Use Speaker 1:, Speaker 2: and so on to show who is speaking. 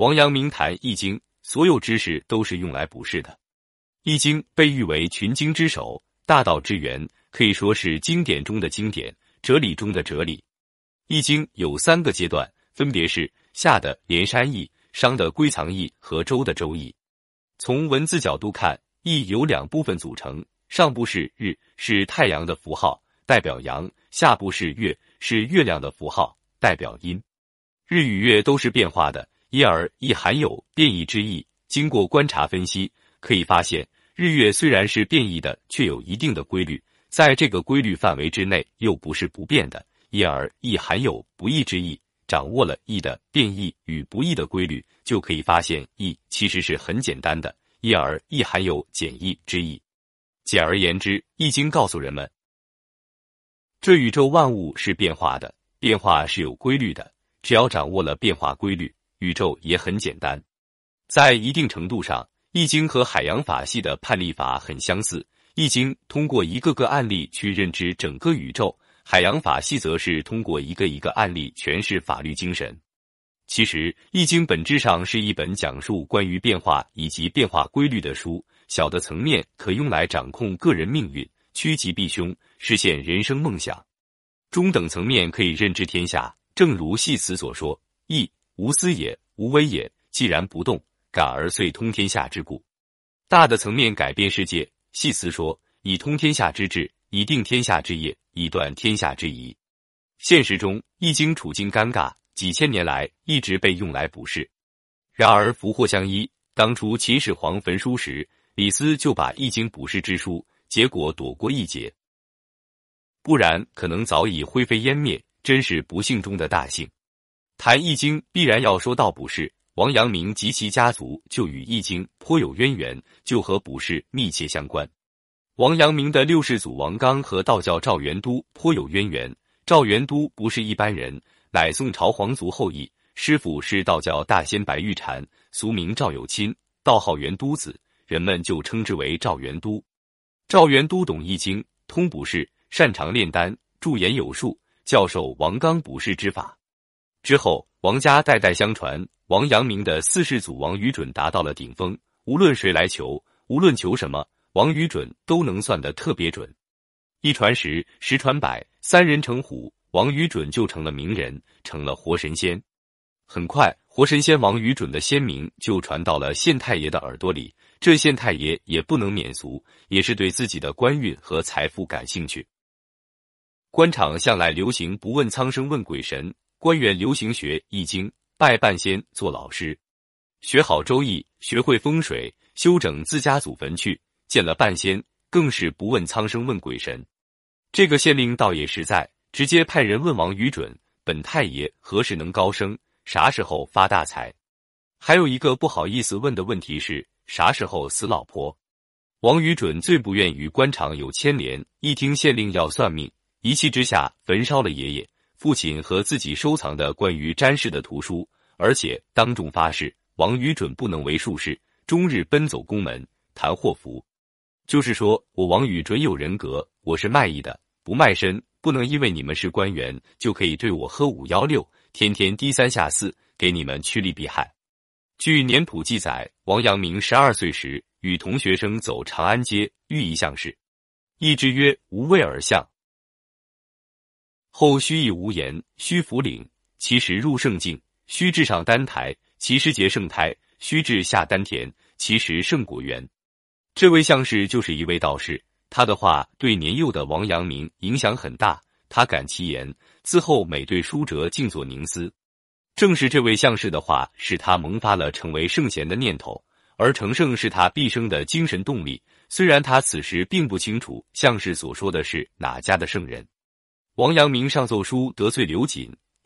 Speaker 1: 王阳明谈《易经》，所有知识都是用来补释的。《易经》被誉为群经之首，大道之源，可以说是经典中的经典，哲理中的哲理。《易经》有三个阶段，分别是夏的连山易、商的归藏易和周的周易。从文字角度看，易由两部分组成：上部是日，是太阳的符号，代表阳；下部是月，是月亮的符号，代表阴。日与月都是变化的，因而亦含有变异之意。经过观察分析，可以发现，日月虽然是变异的，却有一定的规律，在这个规律范围之内，又不是不变的，因而亦含有不易之意。掌握了易的变异与不易的规律，就可以发现易其实是很简单的，因而亦含有简易之意。简而言之，《易经》告诉人们，这宇宙万物是变化的，变化是有规律的。只要掌握了变化规律，宇宙也很简单。在一定程度上，《易经》和海洋法系的判例法很相似，《易经》通过一个个案例去认知整个宇宙。海洋法系则是通过一个一个案例诠释法律精神。其实，《易经》本质上是一本讲述关于变化以及变化规律的书。小的层面可用来掌控个人命运，趋吉避凶，实现人生梦想；中等层面可以认知天下。正如系辞所说：“易，无私也，无为也。既然不动，感而遂通天下之故。”大的层面改变世界。系辞说：“以通天下之志，以定天下之业。”以断天下之疑。现实中，《易经》处境尴尬，几千年来一直被用来补释。然而福祸相依，当初秦始皇焚书时，李斯就把《易经》补释之书，结果躲过一劫。不然，可能早已灰飞烟灭。真是不幸中的大幸。谈《易经》，必然要说到卜筮。王阳明及其家族就与《易经》颇有渊源，就和卜筮密切相关。王阳明的六世祖王刚和道教赵元都颇有渊源。赵元都不是一般人，乃宋朝皇族后裔，师傅是道教大仙白玉禅，俗名赵有钦，道号元都子，人们就称之为赵元都。赵元都懂易经，通卜筮，擅长炼丹，驻颜有术，教授王刚卜筮之法。之后，王家代代相传，王阳明的四世祖王于准达到了顶峰，无论谁来求，无论求什么。王于准都能算得特别准，一传十，十传百，三人成虎，王于准就成了名人，成了活神仙。很快，活神仙王于准的仙名就传到了县太爷的耳朵里。这县太爷也不能免俗，也是对自己的官运和财富感兴趣。官场向来流行不问苍生问鬼神，官员流行学易经，拜半仙做老师，学好周易，学会风水，修整自家祖坟去。见了半仙，更是不问苍生问鬼神。这个县令倒也实在，直接派人问王于准：“本太爷何时能高升？啥时候发大财？”还有一个不好意思问的问题是：啥时候死老婆？王于准最不愿与官场有牵连，一听县令要算命，一气之下焚烧了爷爷、父亲和自己收藏的关于詹氏的图书，而且当众发誓：王于准不能为术士，终日奔走宫门谈祸福。就是说，我王宇准有人格，我是卖艺的，不卖身，不能因为你们是官员就可以对我喝五幺六，天天低三下四，给你们趋利避害。据年谱记载，王阳明十二岁时，与同学生走长安街，遇一相士，一之曰：“无畏而相。”后虚亦无言，虚扶领，其实入圣境；虚至上丹台，其实结圣胎；虚至下丹田，其实圣果园。这位相士就是一位道士，他的话对年幼的王阳明影响很大。他感其言，自后每对书折静坐凝思。正是这位相士的话，使他萌发了成为圣贤的念头，而成圣是他毕生的精神动力。虽然他此时并不清楚相士所说的是哪家的圣人。王阳明上奏书得罪刘瑾，